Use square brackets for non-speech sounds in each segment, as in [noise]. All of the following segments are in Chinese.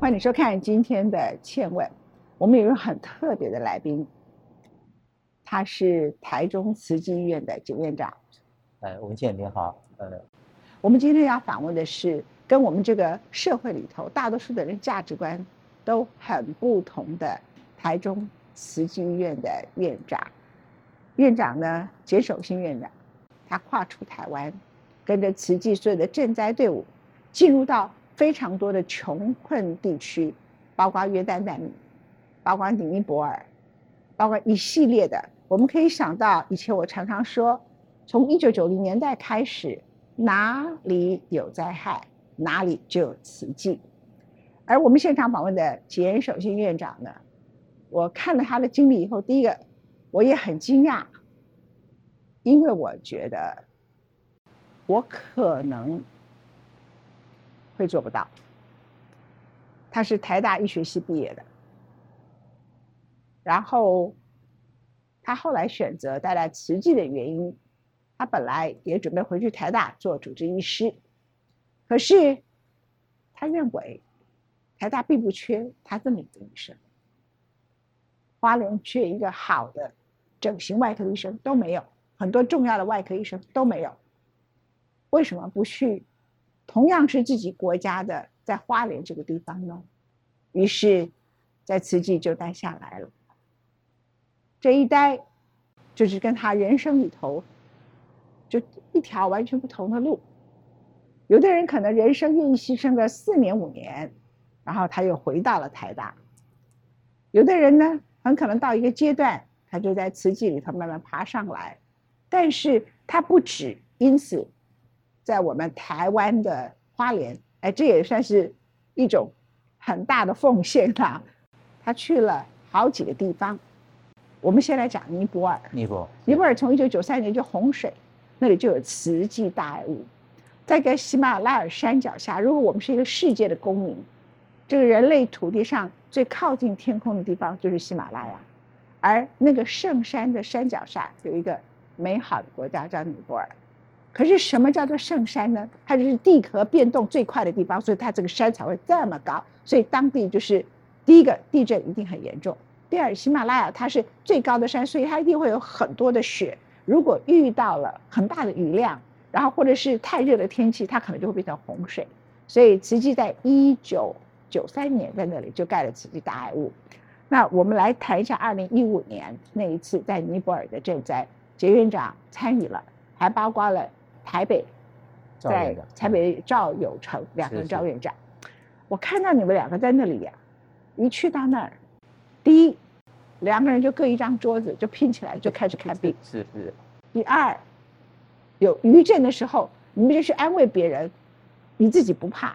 欢迎收看今天的《倩问》，我们有一个很特别的来宾，他是台中慈济医院的检院长。呃，文倩您好。呃，我们今天要访问的是跟我们这个社会里头大多数的人价值观都很不同的台中慈济医院的院长。院长呢，简守新院长，他跨出台湾，跟着慈济所有的赈灾队伍，进入到非常多的穷困地区，包括约旦难民，包括尼泊尔，包括一系列的。我们可以想到，以前我常常说，从一九九零年代开始，哪里有灾害，哪里就有奇迹。而我们现场访问的简守新院长呢，我看了他的经历以后，第一个。我也很惊讶，因为我觉得我可能会做不到。他是台大医学系毕业的，然后他后来选择带来慈济的原因，他本来也准备回去台大做主治医师，可是他认为台大并不缺他这么一个医生，花莲缺一个好的。整形外科医生都没有，很多重要的外科医生都没有。为什么不去？同样是自己国家的，在花莲这个地方呢？于是，在慈济就待下来了。这一待，就是跟他人生里头，就一条完全不同的路。有的人可能人生愿意牺牲个四年五年，然后他又回到了台大。有的人呢，很可能到一个阶段。他就在瓷器里头慢慢爬上来，但是他不止因此，在我们台湾的花莲，哎，这也算是一种很大的奉献啦。他去了好几个地方，我们先来讲尼泊尔。尼泊尔，尼泊尔从一九九三年就洪水，那里就有慈济大爱物，在个喜马拉雅山脚下。如果我们是一个世界的公民，这个人类土地上最靠近天空的地方就是喜马拉雅。而那个圣山的山脚下有一个美好的国家叫尼泊尔，可是什么叫做圣山呢？它就是地壳变动最快的地方，所以它这个山才会这么高。所以当地就是第一个地震一定很严重，第二喜马拉雅它是最高的山，所以它一定会有很多的雪。如果遇到了很大的雨量，然后或者是太热的天气，它可能就会变成洪水。所以慈济在一九九三年在那里就盖了慈济大爱屋。那我们来谈一下二零一五年那一次在尼泊尔的赈灾，杰院长参与了，还包括了台北，在台北赵有成两个赵院长。我看到你们两个在那里呀，一去到那儿，第一，两个人就各一张桌子就拼起来就开始看病。[laughs] 是是。第二，有余震的时候，你们就去安慰别人，你自己不怕。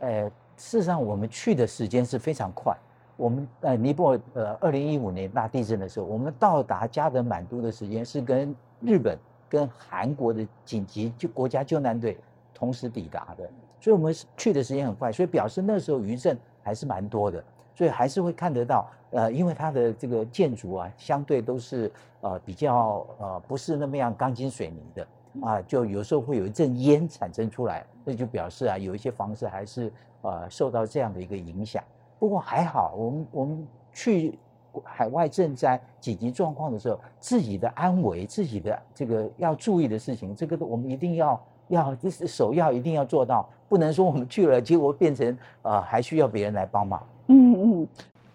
呃，事实上我们去的时间是非常快。我们呃尼泊尔呃二零一五年大地震的时候，我们到达加德满都的时间是跟日本跟韩国的紧急救国家救难队同时抵达的，所以我们去的时间很快，所以表示那时候余震还是蛮多的，所以还是会看得到呃，因为它的这个建筑啊，相对都是呃比较呃不是那么样钢筋水泥的啊，就有时候会有一阵烟产生出来，那就表示啊有一些房子还是呃受到这样的一个影响。不过还好，我们我们去海外赈灾紧急状况的时候，自己的安危、自己的这个要注意的事情，这个我们一定要要这是首要一定要做到，不能说我们去了，结果变成呃还需要别人来帮忙。嗯嗯，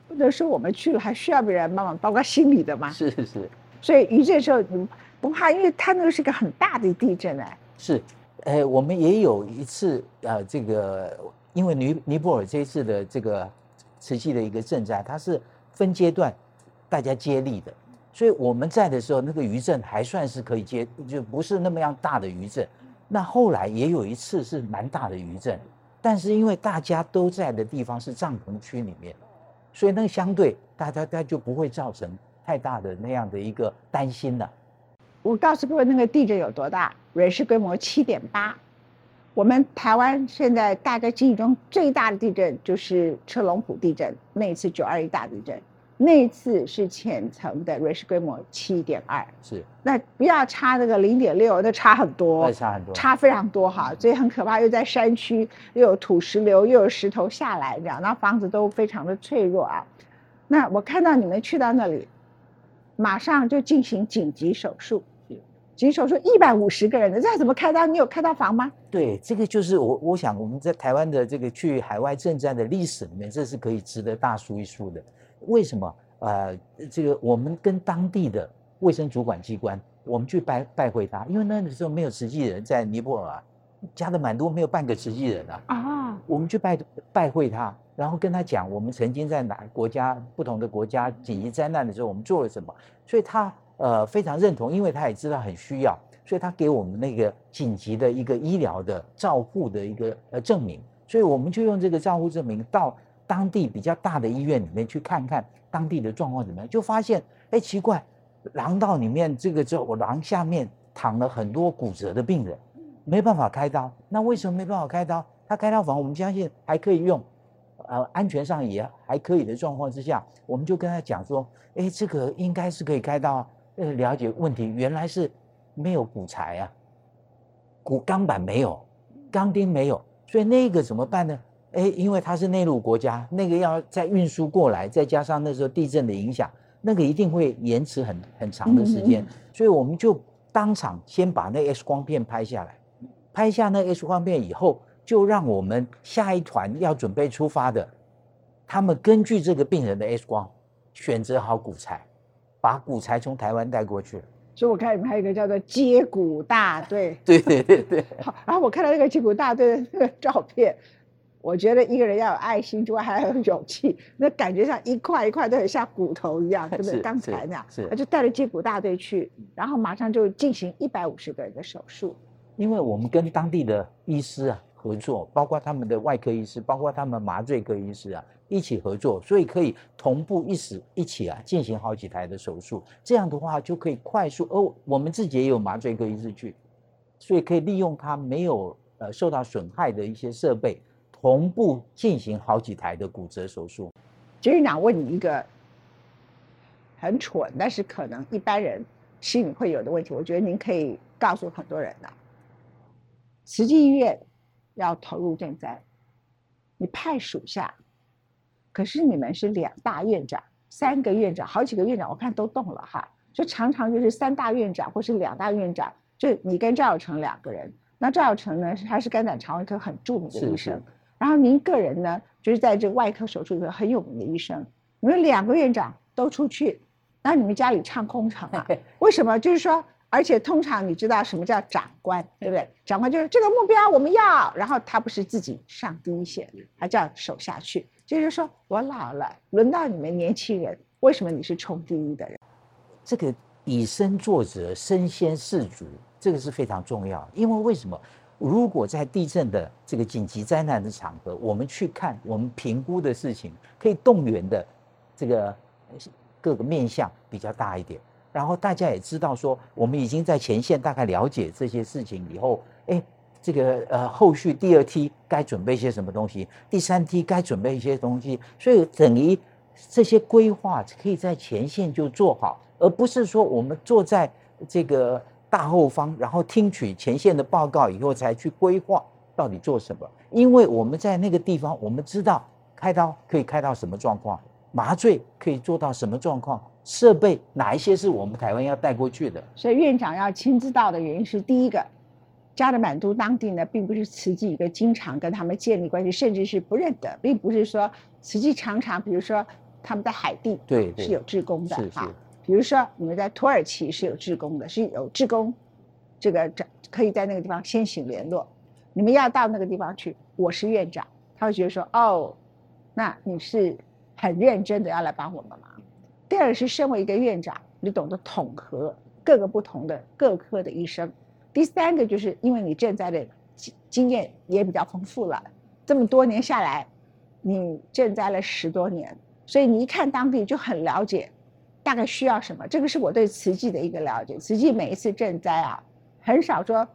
不能说我们去了还需要别人帮忙，包括心理的嘛。是是是。所以余震时候你不怕，因为它那个是个很大的地震哎。是，呃，我们也有一次呃，这个因为尼尼泊尔这一次的这个。持续的一个赈灾，它是分阶段，大家接力的，所以我们在的时候，那个余震还算是可以接，就不是那么样大的余震。那后来也有一次是蛮大的余震，但是因为大家都在的地方是帐篷区里面，所以那个相对大家大家就不会造成太大的那样的一个担心了。我告诉各位，那个地震有多大？瑞士规模七点八。我们台湾现在大概记忆中最大的地震就是车龙埔地震，那一次九二一大地震，那一次是浅层的瑞士规模七点二，是，那不要差那个零点六，那差很多，差很多，差非常多哈，所以很可怕，又在山区，又有土石流，又有石头下来，这样，那房子都非常的脆弱啊。那我看到你们去到那里，马上就进行紧急手术，紧急手说一百五十个人的，这怎么开刀？你有开刀房吗？对，这个就是我，我想我们在台湾的这个去海外征战的历史里面，这是可以值得大书一书的。为什么？呃，这个我们跟当地的卫生主管机关，我们去拜拜会他，因为那个时候没有慈济人在尼泊尔，加的蛮多，没有半个慈济人啊。啊，我们去拜拜会他，然后跟他讲，我们曾经在哪国家不同的国家紧急灾难的时候，我们做了什么，所以他呃非常认同，因为他也知道很需要，所以他给我们那个紧急的一个医疗的照护的一个呃证明，所以我们就用这个照护证明到。当地比较大的医院里面去看看当地的状况怎么样，就发现，哎，奇怪，廊道里面这个之后，廊下面躺了很多骨折的病人，没办法开刀。那为什么没办法开刀？他开刀房我们相信还可以用，呃，安全上也还可以的状况之下，我们就跟他讲说，哎，这个应该是可以开刀啊。呃，了解问题，原来是没有骨材啊，骨钢板没有，钢钉没有，所以那个怎么办呢？哎，因为它是内陆国家，那个要再运输过来，再加上那时候地震的影响，那个一定会延迟很很长的时间，所以我们就当场先把那 X 光片拍下来，拍下那 X 光片以后，就让我们下一团要准备出发的，他们根据这个病人的 X 光，选择好骨材，把骨材从台湾带过去。所以我看你们还有一个叫做接骨大队，[laughs] 对对对对。[laughs] 好，然后我看到那个接骨大队的那个照片。我觉得一个人要有爱心之外，还要有勇气。那感觉像一块一块都很像骨头一样，对不对？刚才那样，他就带着接骨大队去，然后马上就进行一百五十个人的手术。因为我们跟当地的医师啊合作，包括他们的外科医师，包括他们麻醉科医师啊一起合作，所以可以同步一时一起啊进行好几台的手术。这样的话就可以快速，而我们自己也有麻醉科医师去，所以可以利用他没有呃受到损害的一些设备。同步进行好几台的骨折手术。局长问你一个很蠢，但是可能一般人心里会有的问题，我觉得您可以告诉很多人呐。慈济医院要投入赈灾，你派属下，可是你们是两大院长、三个院长、好几个院长，我看都动了哈，就常常就是三大院长或是两大院长，就你跟赵有成两个人。那赵有成呢，他是肝胆肠胃科很著名的医生。然后您个人呢，就是在这外科手术里头很有名的医生，你们两个院长都出去，那你们家里唱空场啊？[laughs] 为什么？就是说，而且通常你知道什么叫长官，对不对？长官就是这个目标我们要，然后他不是自己上第一线，他叫手下去。就是说我老了，轮到你们年轻人，为什么你是冲第一的人？这个以身作则，身先士卒，这个是非常重要。因为为什么？如果在地震的这个紧急灾难的场合，我们去看我们评估的事情，可以动员的这个各个面向比较大一点。然后大家也知道说，我们已经在前线大概了解这些事情以后，哎，这个呃后续第二梯该准备些什么东西，第三梯该准备一些东西，所以等于这些规划可以在前线就做好，而不是说我们坐在这个。大后方，然后听取前线的报告以后，才去规划到底做什么。因为我们在那个地方，我们知道开刀可以开到什么状况，麻醉可以做到什么状况，设备哪一些是我们台湾要带过去的。所以院长要亲自到的原因是，第一个，加德满都当地呢，并不是慈济一个经常跟他们建立关系，甚至是不认得，并不是说慈济常常，比如说他们在海地对是有志工的哈。比如说，你们在土耳其是有志工的，是有志工，这个这可以在那个地方先行联络。你们要到那个地方去，我是院长，他会觉得说，哦，那你是很认真的要来帮我们忙。第二是身为一个院长，你懂得统合各个不同的各科的医生。第三个就是因为你赈灾的经经验也比较丰富了，这么多年下来，你赈灾了十多年，所以你一看当地就很了解。大概需要什么？这个是我对慈济的一个了解。慈济每一次赈灾啊，很少说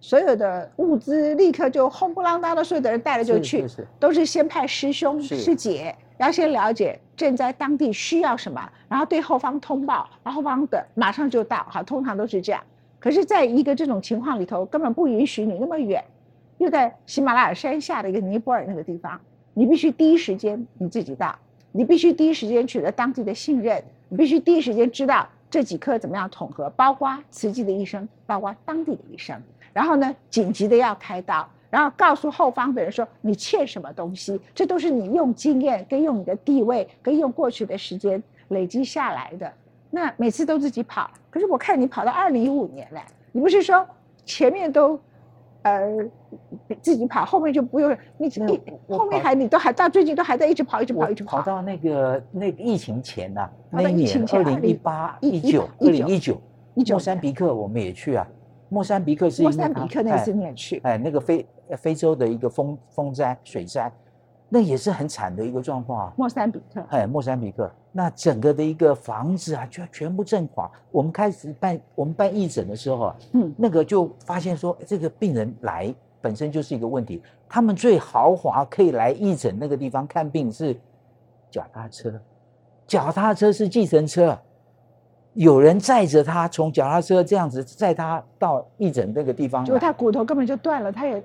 所有的物资立刻就轰不啷当的，所有的人带了就去，是是都是先派师兄师姐，要先了解赈灾当地需要什么，然后对后方通报，然后后方的马上就到，好，通常都是这样。可是，在一个这种情况里头，根本不允许你那么远，又在喜马拉雅山下的一个尼泊尔那个地方，你必须第一时间你自己到，你必须第一时间取得当地的信任，你必须第一时间知道这几颗怎么样统合，包括慈济的医生，包括当地的医生，然后呢，紧急的要开刀，然后告诉后方的人说你欠什么东西，这都是你用经验跟用你的地位跟用过去的时间累积下来的。那每次都自己跑，可是我看你跑到二零一五年了，你不是说前面都，呃，自己跑，后面就不用一我后面还你都还到最近都还在一直跑，一直跑，一直跑。跑到那个那个疫情前呐、那一年疫情前二零一八、一一九、二零一九，19莫桑比克我们也去啊。莫桑比克是莫桑比克那哎次你也去，哎，那个非非洲的一个风风灾、水灾，那也是很惨的一个状况啊。莫桑比克，哎，莫桑比克那整个的一个房子啊，就全部震垮。我们开始办我们办义诊的时候啊，嗯，那个就发现说，这个病人来本身就是一个问题。他们最豪华可以来义诊那个地方看病是脚踏车，脚踏车是计程车，有人载着他从脚踏车这样子载他到义诊那个地方来。结果他骨头根本就断了，他也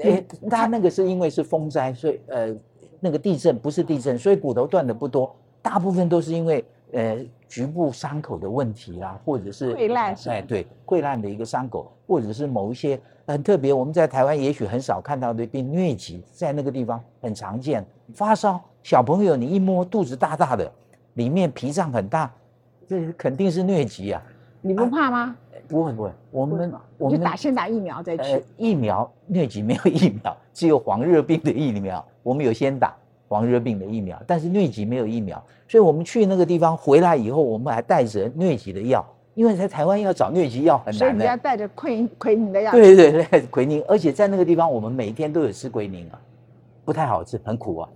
哎，他那个是因为是风灾，所以呃，那个地震不是地震，所以骨头断的不多，大部分都是因为呃局部伤口的问题啦，或者是溃烂哎，对，溃烂的一个伤口，或者是某一些很特别，我们在台湾也许很少看到的病，疟疾在那个地方很常见，发烧，小朋友你一摸肚子大大的，里面脾脏很大，这肯定是疟疾啊。你不怕吗？不会不会，我们我们就打先打疫苗再呃去。，疫苗疟疾没有疫苗，只有黄热病的疫苗。我们有先打黄热病的疫苗，但是疟疾没有疫苗，所以我们去那个地方回来以后，我们还带着疟疾的药，因为在台湾要找疟疾药很难所以。你要带着奎奎宁的药。对对对，奎宁，而且在那个地方，我们每一天都有吃奎宁啊，不太好吃，很苦啊，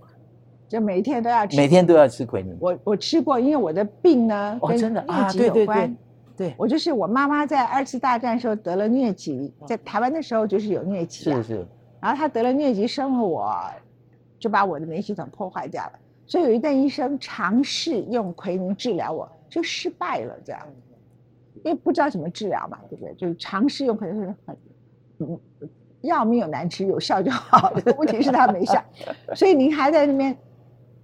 就每一天都要吃。每天都要吃奎宁。我我吃过，因为我的病呢哦，跟真的啊，对对对。对，我就是我妈妈在二次大战的时候得了疟疾，在台湾的时候就是有疟疾啊是，是，然后她得了疟疾生了我，就把我的免疫系统破坏掉了。所以有一段医生尝试用奎宁治疗我，就失败了，这样，因为不知道怎么治疗嘛，对不对？就是尝试用，奎宁是很，嗯，药没有难吃，有效就好了。问题是它没效，[laughs] 所以您还在那边，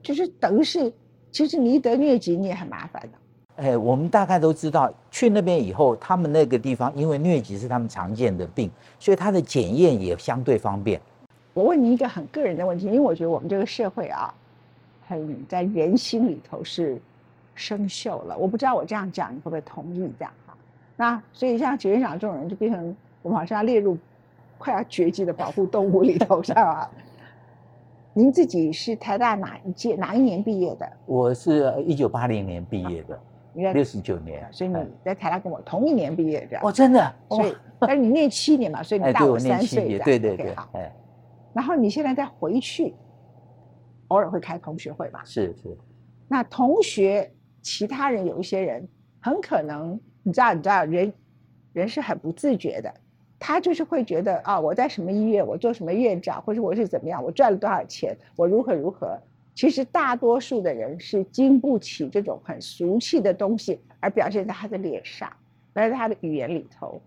就是等于是，其实你一得疟疾你也很麻烦的。哎，我们大概都知道，去那边以后，他们那个地方因为疟疾是他们常见的病，所以它的检验也相对方便。我问你一个很个人的问题，因为我觉得我们这个社会啊，很在人心里头是生锈了。我不知道我这样讲你会不会同意这样哈？那所以像局长这种人，就变成我们好像要列入快要绝迹的保护动物里头，[laughs] 是吧？您自己是台大哪一届哪一年毕业的？我是一九八零年毕业的，你在六，十九年，所以你哎在台大跟我同一年毕业这样。哦，真的，所以哦，但是你念七年嘛，所以你大我三岁。对对对好，，哎，然后你现在再回去，偶尔会开同学会嘛？是是，那同学，其他人有一些人很可能，你知道，你知道，人人是很不自觉的，他就是会觉得啊，我在什么医院，我做什么院长，或者我是怎么样，我赚了多少钱，我如何如何。其实大多数的人是经不起这种很俗气的东西，而表现在他的脸上，而在他的语言里头。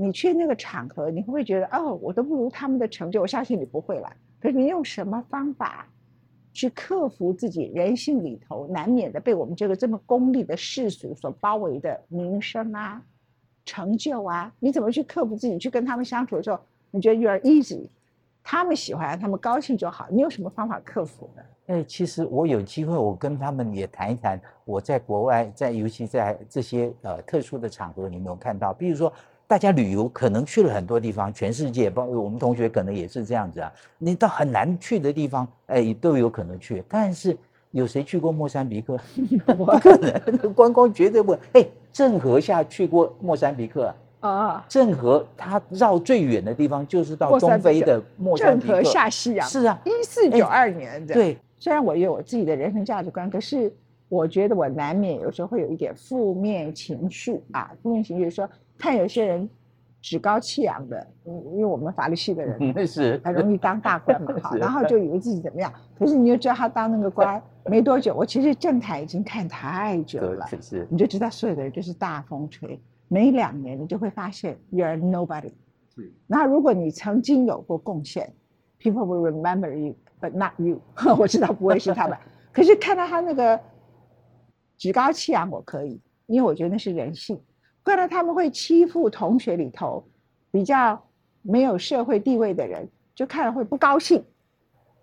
你去那个场合，你会不会觉得哦，我都不如他们的成就？我相信你不会了。可是你用什么方法去克服自己人性里头难免的被我们这个这么功利的世俗所包围的名声啊、成就啊？你怎么去克服自己？去跟他们相处的时候，你觉得 you are easy，他们喜欢，他们高兴就好。你有什么方法克服呢？哎，其实我有机会，我跟他们也谈一谈，我在国外，在尤其在这些呃特殊的场合，你有没有看到？比如说，大家旅游可能去了很多地方，全世界，包括我们同学可能也是这样子啊。你到很难去的地方，哎，都有可能去。但是有谁去过莫桑比克？[laughs] 不可能，观光绝对不会。哎，郑和下去过莫桑比克啊。啊，郑和他绕最远的地方就是到中非的莫桑郑和。下西洋，是啊，一四九二年的。，对，虽然我有我自己的人生价值观，可是我觉得我难免有时候会有一点负面情绪啊。负面情绪就是说，看有些人趾高气扬的，因因为我们法律系的人那是。很容易当大官嘛，[laughs] 好，然后就以为自己怎么样，可是你就知道他当那个官没多久，我其实政坛已经看太久了，是是你就知道所有的人就是大风吹，每两年你就会发现 you're nobody。是然后如果你曾经有过贡献，people will remember you，but not you。[laughs] 我知道不会是他们，[laughs] 可是看到他那个趾高气扬，我可以，因为我觉得那是人性。看到他们会欺负同学里头比较没有社会地位的人，就看了会不高兴。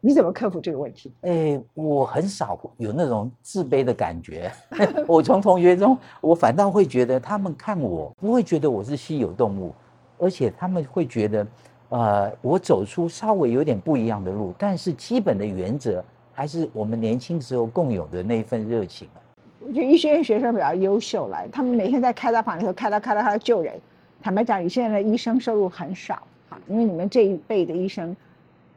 你怎么克服这个问题？哎，我很少有那种自卑的感觉。[laughs] 我从同学中，我反倒会觉得他们看我不会觉得我是稀有动物，而且他们会觉得，呃，我走出稍微有点不一样的路，但是基本的原则还是我们年轻时候共有的那一份热情啊。我觉得医学院学生比较优秀了，他们每天在开刀房里头开刀开刀，开刀救人。坦白讲，你现在的医生收入很少，哈，因为你们这一辈的医生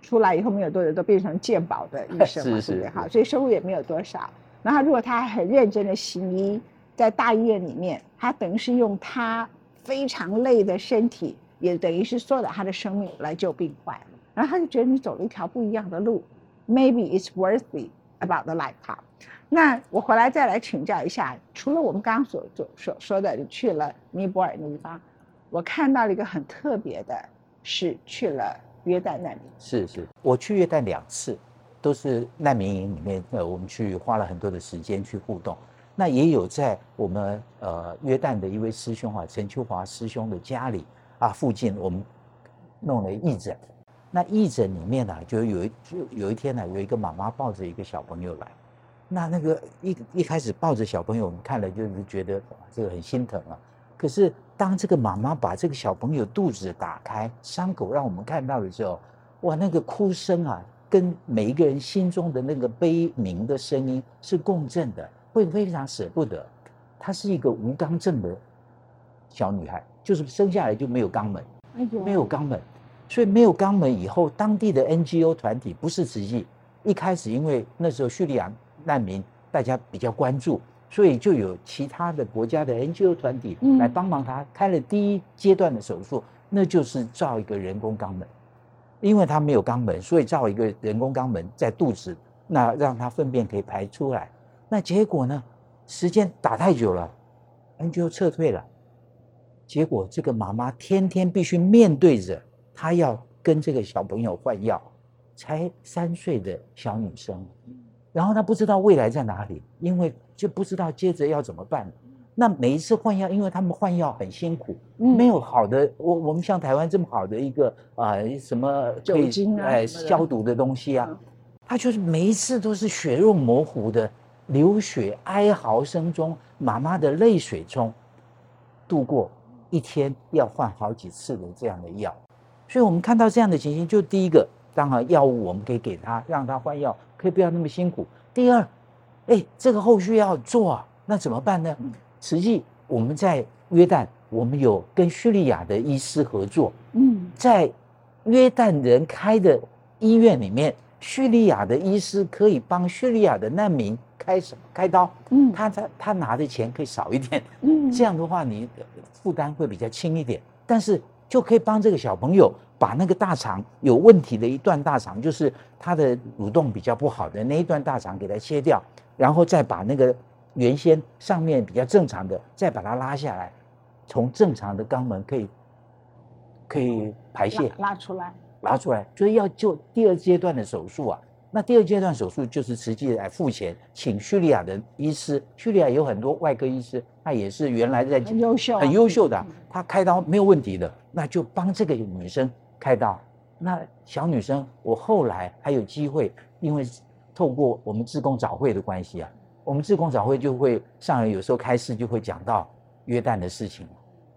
出来以后没有多久都变成健保的医生嘛，[laughs] 是不对？哈，所以收入也没有多少。然后如果他很认真的行医，在大医院里面，他等于是用他非常累的身体，也等于是缩短他的生命来救病患。然后他就觉得你走了一条不一样的路，maybe it's worthy about the lifetime。那我回来再来请教一下，除了我们刚刚所所所说的，你去了尼泊尔那地方，我看到了一个很特别的，是去了约旦难民。是是，我去约旦两次，都是难民营里面，呃，我们去花了很多的时间去互动。那也有在我们呃约旦的一位师兄啊，陈秋华师兄的家里啊附近，我们弄了义诊。那义诊里面呢、就有一就有一天呢、有一个妈妈抱着一个小朋友来，那那个一一开始抱着小朋友，我们看了就是觉得这个很心疼啊。可是当这个妈妈把这个小朋友肚子打开，伤口让我们看到的时候，哇，那个哭声啊，跟每一个人心中的那个悲鸣的声音是共振的，会非常舍不得。她是一个无肛症的小女孩，就是生下来就没有肛门，哎没有肛门，所以没有肛门以后，当地的 NGO 团体不是慈济，一开始因为那时候叙利亚难民大家比较关注，所以就有其他的国家的 NGO 团体嗯来帮忙他开了第一阶段的手术，那就是造一个人工肛门，因为他没有肛门，所以造一个人工肛门在肚子，那让他粪便可以排出来。那结果呢？时间打太久了，NGO 撤退了。结果这个妈妈天天必须面对着她要跟这个小朋友换药，才三岁的小女生，然后她不知道未来在哪里，因为就不知道接着要怎么办。那每一次换药，因为他们换药很辛苦，嗯没有好的，我我们像台湾这么好的一个啊、什么酒精啊消毒的东西啊嗯，他就是每一次都是血肉模糊的流血哀嚎声中，妈妈的泪水中度过一天要换好几次的这样的药，所以我们看到这样的情形，就第一个，当然药物我们可以给他，让他换药，可以不要那么辛苦。第二，哎，这个后续要做啊，那怎么办呢？实际我们在约旦，我们有跟叙利亚的医师合作，嗯，在约旦人开的医院里面，叙利亚的医师可以帮叙利亚的难民开手开刀，嗯。他他他拿的钱可以少一点，嗯。这样的话你呃负担会比较轻一点，但是就可以帮这个小朋友把那个大肠有问题的一段大肠，就是他的蠕动比较不好的那一段大肠给它切掉，然后再把那个原先上面比较正常的再把它拉下来，从正常的肛门可以可以排泄拉拉出来，拉出来，所以要做第二阶段的手术啊。那第二阶段手术就是实际来付钱，请叙利亚的医师，叙利亚有很多外科医师，他也是原来在很优秀啊很优秀的嗯，他开刀没有问题的，那就帮这个女生开刀。那小女生，我后来还有机会，因为透过我们自工早会的关系啊，我们自工早会就会上人有时候开示就会讲到约旦的事情。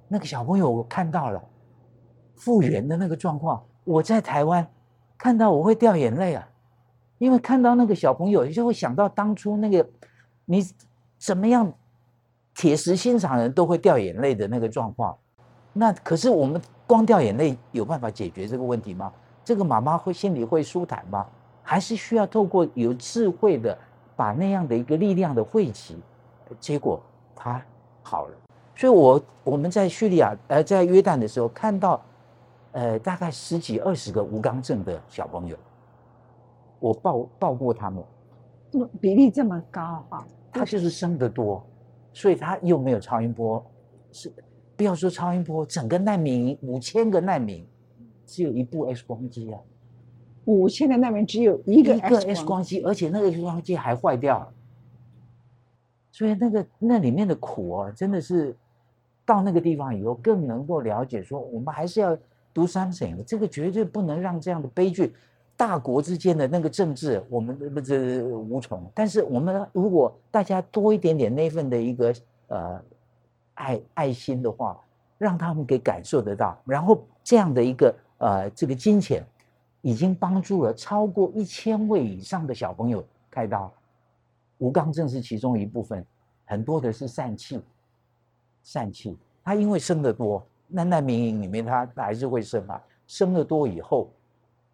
那个小朋友我看到了复原的那个状况，我在台湾看到我会掉眼泪啊，因为看到那个小朋友，就会想到当初那个你怎么样铁石心肠人都会掉眼泪的那个状况。那可是我们光掉眼泪有办法解决这个问题吗？这个妈妈会心里会舒坦吗？还是需要透过有智慧的把那样的一个力量的汇集，结果他好了。所以我我们在叙利亚呃在约旦的时候看到，呃大概十几二十个无肛症的小朋友，我抱抱过他们，比例这么高啊！[laughs] 他就是生得多，所以他又没有超音波，是不要说超音波，整个难民五千个难民，只有一部 X 光机啊，五千个难民只有一个一个 X 光机，而且那个 X 光机还坏掉了，所以那个那里面的苦哦，真的是到那个地方以后更能够了解，说我们还是要 do something，这个绝对不能让这样的悲剧。大国之间的那个政治，我们不是无从。但是我们如果大家多一点点那份的一个呃爱爱心的话，让他们给感受得到，然后这样的一个呃这个金钱，已经帮助了超过一千位以上的小朋友开刀。吴刚正是其中一部分，很多的是疝气，疝气，他因为生的多，那难民营里面他还是会生啊，生的多以后。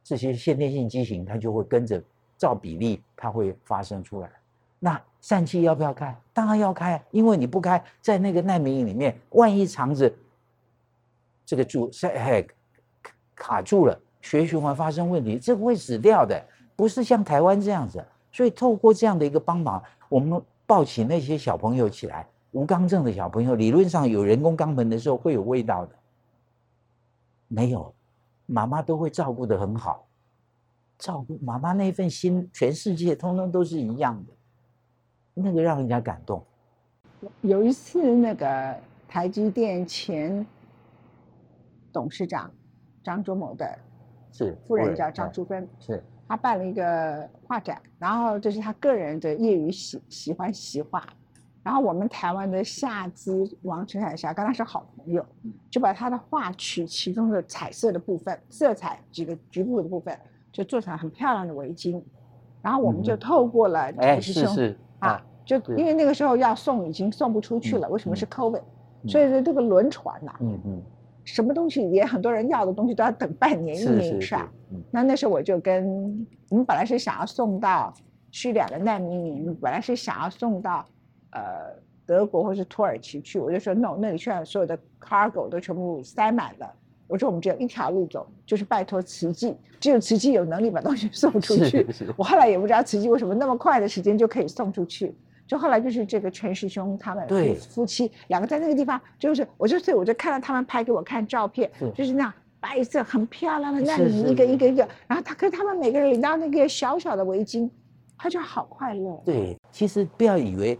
这些先天性畸形，它就会跟着照比例，它会发生出来。那疝气要不要开？当然要开，因为你不开，在那个难民营里面，万一肠子这个住哎卡住了，血循环发生问题，这个会死掉的。不是像台湾这样子。所以透过这样的一个帮忙，我们抱起那些小朋友起来，无肛症的小朋友，理论上有人工肛门的时候会有味道的，没有。妈妈都会照顾得很好，照顾妈妈那份心，全世界通通都是一样的，那个让人家感动。有一次，那个台积电前董事长张忠谋的，是夫人叫张淑芬，是她办了一个画展，然后这是她个人的业余喜喜欢习画。然后我们台湾的夏之王陈海霞跟他是好朋友，就把她的画取其中的彩色的部分，色彩几个局部的部分，就做成很漂亮的围巾。然后我们就透过了陈师兄啊，就因为那个时候要送已经送不出去了，为什么是 COVID？所以说这个轮船呐，嗯嗯，什么东西也很多人要的东西都要等半年一年以上。那那时候我就跟我们本来是想要送到叙利亚的难民营，本来是想要送到。呃，德国或是土耳其去，我就说 no，那里现在所有的 cargo 都全部塞满了。我说我们只有一条路走，就是拜托慈济，只有慈济有能力把东西 [laughs] 送出去。我后来也不知道慈济为什么那么快的时间就可以送出去。就后来就是这个陈师兄他们夫妻两个在那个地方，就是我就所以我就看到他们拍给我看照片，就是那样白色很漂亮的那里一个一个一个，然后他跟他们每个人领到那个小小的围巾，他就好快乐。对，其实不要以为。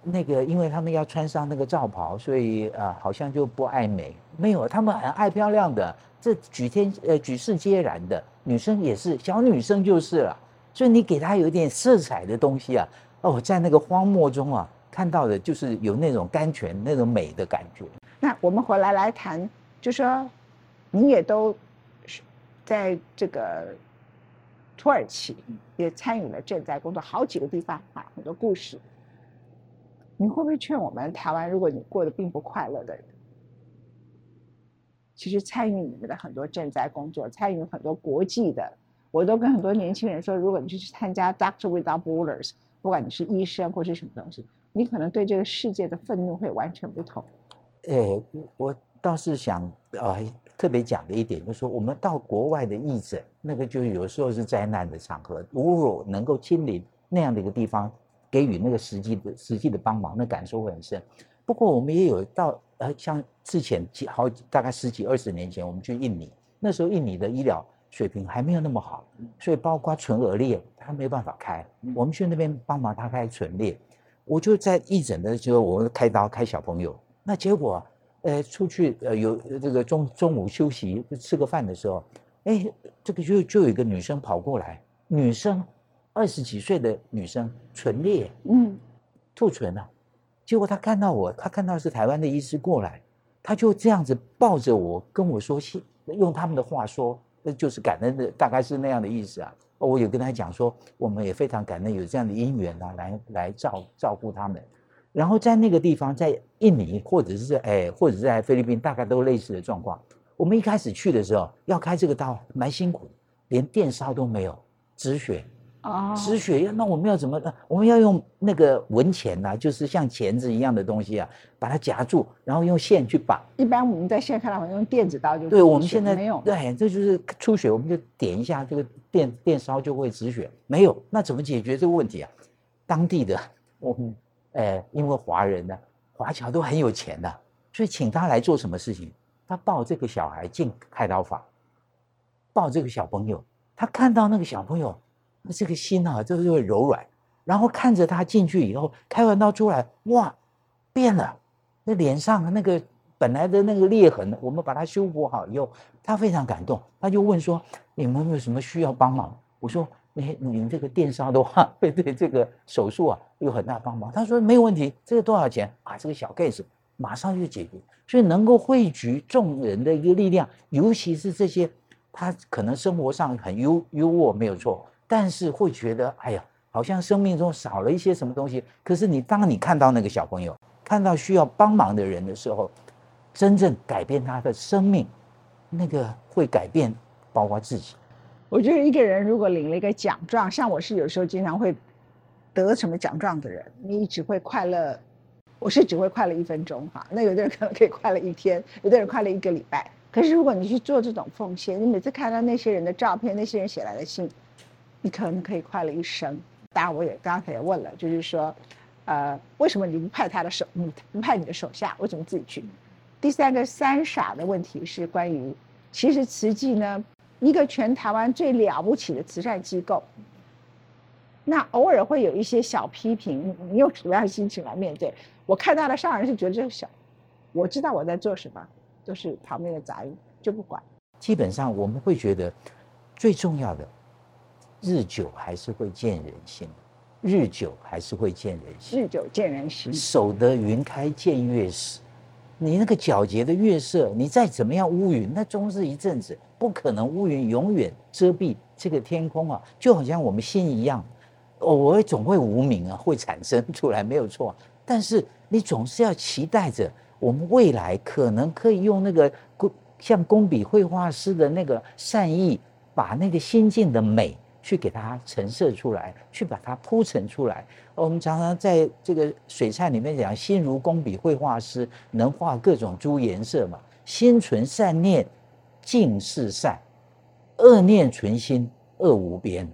那个，因为他们要穿上那个罩袍，所以啊，好像就不爱美。没有，他们很爱漂亮的，这举天呃举世皆然的。女生也是，小女生就是了。所以你给她有一点色彩的东西啊，哦，在那个荒漠中啊，看到的就是有那种甘泉、那种美的感觉。那我们回来来谈，就说你也都是在这个土耳其也参与了赈灾工作，好几个地方啊，很多故事。你会不会劝我们台湾，如果你过得并不快乐的人，其实参与你们的很多赈灾工作，参与很多国际的，我都跟很多年轻人说，如果你去参加 Doctor Without Borders，不管你是医生或是什么东西，你可能对这个世界的愤怒会完全不同。哎，我倒是想啊，特别讲的一点就是说，我们到国外的义诊，那个就有时候是灾难的场合，如果能够亲临那样的一个地方。给予那个实际的实际的帮忙，那感受会很深。不过我们也有到呃，像之前几好大概十几二十年前，我们去印尼，那时候印尼的医疗水平还没有那么好，所以包括唇腭裂，他没办法开。我们去那边帮忙他开唇裂，我就在义诊的时候，我开刀开小朋友。那结果呃出去呃有这个中中午休息吃个饭的时候，哎，这个就就有一个女生跑过来，女生。二十几岁的女生唇裂，嗯，吐唇了。结果她看到我，她看到是台湾的医师过来，她就这样子抱着我跟我说：“用他们的话说，就是感恩的，大概是那样的意思啊。”我有跟他讲说，我们也非常感恩有这样的因缘啊，来来照照顾他们。然后在那个地方，在印尼或者是哎，或者是在菲律宾，大概都类似的状况。我们一开始去的时候要开这个刀，蛮辛苦，连电烧都没有，止血。哦，止血，那我们要怎么？我们要用那个文钳呐，就是像钳子一样的东西啊，把它夹住，然后用线去绑。一般我们在现在看到用电子刀就对，我们现在没有，对，这就是出血，我们就点一下这个电电烧就会止血。没有，那怎么解决这个问题啊？当地的我们，呃，因为华人呢，华侨都很有钱的，所以请他来做什么事情？他抱这个小孩进开刀房，抱这个小朋友，他看到那个小朋友，这个心啊，就是会柔软，然后看着他进去以后，开完刀出来，哇，变了，那脸上那个本来的那个裂痕，我们把它修补好以后，他非常感动，他就问说：“你们有没有什么需要帮忙？”我说。你你们这个电烧的话，[laughs] 会对这个手术啊有很大帮忙。他说没有问题，这个多少钱啊？这个小 case 马上就解决。所以能够汇聚众人的一个力量，尤其是这些他可能生活上很优优渥没有错，但是会觉得哎呀，好像生命中少了一些什么东西。可是你当你看到那个小朋友，看到需要帮忙的人的时候，真正改变他的生命，那个会改变包括自己。我觉得一个人如果领了一个奖状，像我是有时候经常会得什么奖状的人，你只会快乐，我是只会快乐一分钟哈。那有的人可能可以快乐一天，有的人快乐一个礼拜。可是如果你去做这种奉献，你每次看到那些人的照片，那些人写来的信，你可能可以快乐一生。当然，我也刚才也问了，就是说，呃，为什么你不派他的手，你不派你的手下，为什么自己去？第三个三傻的问题是关于，其实慈济呢。一个全台湾最了不起的慈善机构，那偶尔会有一些小批评，你用什么样的心情来面对？我看到的上人是觉得这个小，我知道我在做什么，都是旁边的杂音，就不管。基本上我们会觉得，最重要的，日久还是会见人心，日久还是会见人心，日久见人心，守得云开见月时。你那个皎洁的月色，你再怎么样乌云，那终是一阵子，不可能乌云永远遮蔽这个天空啊！就好像我们心一样，偶尔总会无名啊，会产生出来，没有错。但是你总是要期待着，我们未来可能可以用那个工像工笔绘画师的那个善意，把那个心境的美。去给它陈设出来，去把它铺陈出来。我们常常在这个水菜里面讲，心如工笔绘画师，能画各种诸颜色嘛。心存善念，尽是善；恶念存心，恶无边。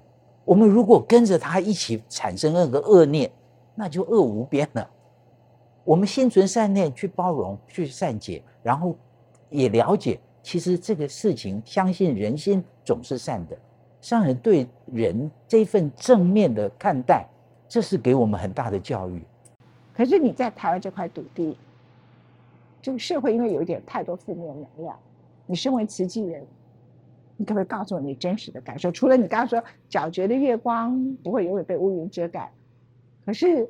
我们如果跟着他一起产生那个恶念，那就恶无边了。我们心存善念，去包容，去善解，然后也了解，其实这个事情，相信人心总是善的。上人对人这份正面的看待，这是给我们很大的教育。可是你在台湾这块土地，这个社会因为有一点太多负面能量，你身为慈济人，你可不可以告诉我你真实的感受？除了你刚刚说皎洁的月光不会永远被乌云遮盖，可是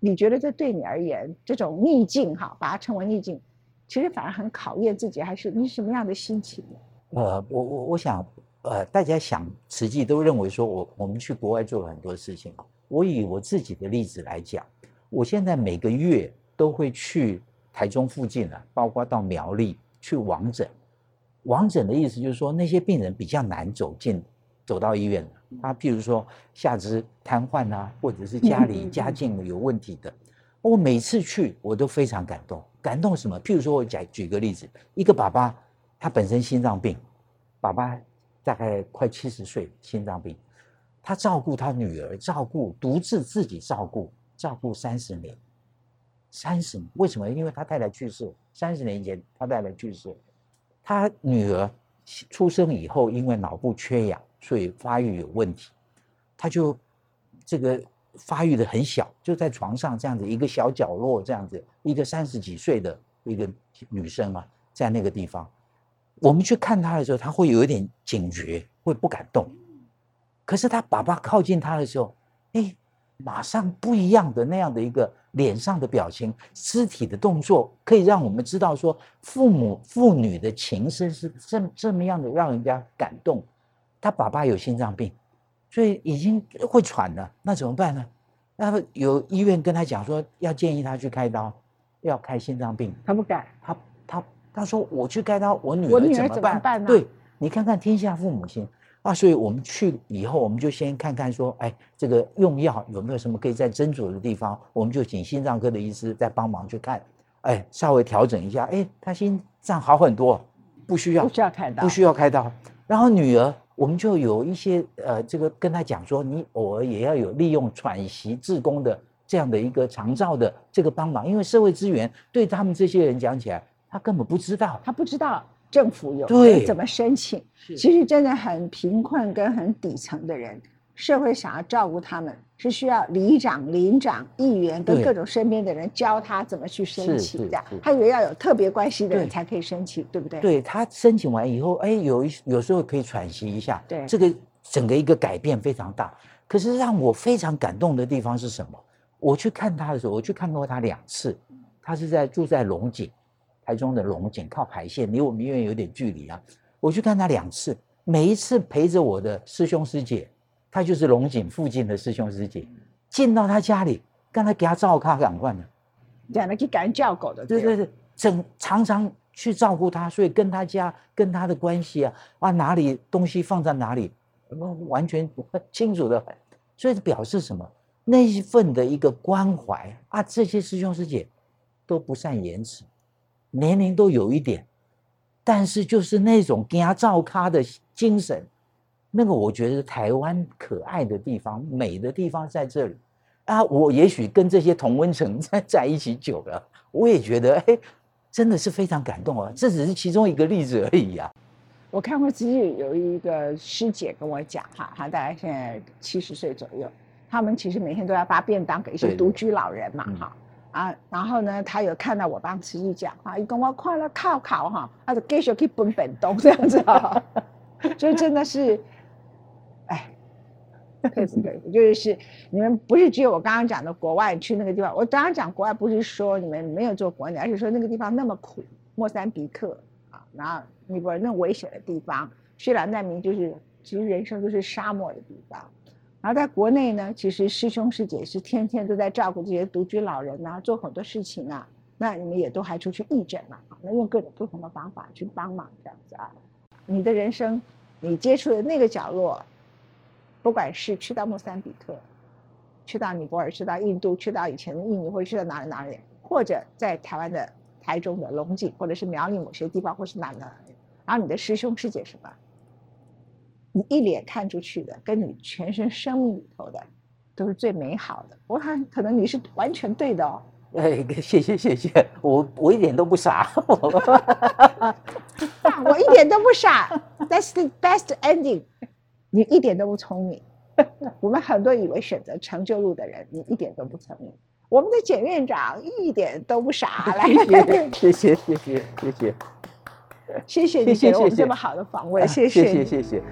你觉得这对你而言，这种逆境哈，把它称为逆境，其实反而很考验自己，还是你什么样的心情？呃，我我我想。呃，大家想，实际都认为说，我我们去国外做了很多事情。我以我自己的例子来讲，我现在每个月都会去台中附近啊，包括到苗栗去王诊。王诊的意思就是说，那些病人比较难走进，走到医院的。他譬如说下肢瘫痪啊，或者是家里家境有问题的，我每次去我都非常感动。感动什么？譬如说我讲举个例子，一个爸爸他本身心脏病，爸爸。大概快七十岁，心脏病，他照顾他女儿，照顾独自自己照顾，照顾三十年，三十年，为什么？因为他太太去世，三十年前他太太去世，他女儿出生以后，因为脑部缺氧，所以发育有问题，他就这个发育的很小，就在床上这样子一个小角落这样子，一个三十几岁的一个女生啊，在那个地方。我们去看他的时候，他会有一点警觉，会不敢动。可是他爸爸靠近他的时候，哎，马上不一样的那样的一个脸上的表情、肢体的动作，可以让我们知道说，父母父女的情深是这这么样的，让人家感动。他爸爸有心脏病，所以已经会喘了，那怎么办呢？那有医院跟他讲说，要建议他去开刀，要开心脏病，他不敢，他他。说：“我去开刀，我女儿怎么办？”对，你看看天下父母心，啊，所以我们去以后，我们就先看看说，哎，这个用药有没有什么可以再斟酌的地方，我们就请心脏科的医师再帮忙去看，哎，稍微调整一下，哎，他心脏好很多，不需要不需要开刀，不需要开刀。然后女儿，我们就有一些呃，这个跟他讲说，你偶尔也要有利用喘息自宫的这样的一个长照的这个帮忙，因为社会资源对他们这些人讲起来，他根本不知道，他不知道。政府有对怎么申请？其实真的很贫困跟很底层的人，社会想要照顾他们，是需要里长、邻长、议员跟各种身边的人教他怎么去申请的。他以为要有特别关系的人才可以申请，对不对？对他申请完以后，哎，有一有时候可以喘息一下。对，这个整个一个改变非常大。可是让我非常感动的地方是什么？我去看他的时候，我去看过他两次。他是在住在龙井。台中的龙井靠排线，离我们医院有点距离啊。我去看他两次，每一次陪着我的师兄师姐，他就是龙井附近的师兄师姐，进到他家里，刚才给他照看赶快的，讲的去赶叫狗的，对对对，整常常去照顾他，所以跟他家跟他的关系啊，啊哪里东西放在哪里，完全清楚的很，所以表示什么？那一份的一个关怀啊，这些师兄师姐都不善言辞。年龄都有一点，但是就是那种给他照咖的精神，那个我觉得台湾可爱的地方、美的地方在这里啊。我也许跟这些同温层在在一起久了，我也觉得哎，真的是非常感动啊。这只是其中一个例子而已啊。我看过自己有一个师姐跟我讲哈，她大概现在七十岁左右，他们其实每天都要发便当给一些独居老人嘛哈。啊，然后呢，他有看到我帮慈禧讲话，一跟我快乐靠考哈，他就继续去奔本东这样子啊，[laughs] 所以真的是，哎，佩服佩服，就是你们不是只有我刚刚讲的国外去那个地方，我刚刚讲国外不是说你们没有做国内，而是说那个地方那么苦，莫桑比克啊，然后尼泊尔那危险的地方，虽然难民就是其实人生都是沙漠的地方。然后在国内呢，其实师兄师姐是天天都在照顾这些独居老人啊，做很多事情啊。那你们也都还出去义诊嘛？那用各种不同的方法去帮忙这样子啊。你的人生，你接触的那个角落，不管是去到莫桑比克，去到尼泊尔，去到印度，去到以前的印尼，或者去到哪里哪里，或者在台湾的台中的龙井，或者是苗栗某些地方，或是哪里哪里，然后你的师兄师姐什么？你一脸看出去的，跟你全身生命里头的，都是最美好的。我看可能你是完全对的哦。哎，谢谢谢谢，我我一点都不傻，我一点都不傻。[laughs] That's the best ending。你一点都不聪明。我们很多以为选择成就路的人，你一点都不聪明。我们的简院长一点都不傻。[laughs] 来，谢谢谢谢谢谢谢谢你给我们这么好的访问，谢谢谢谢谢。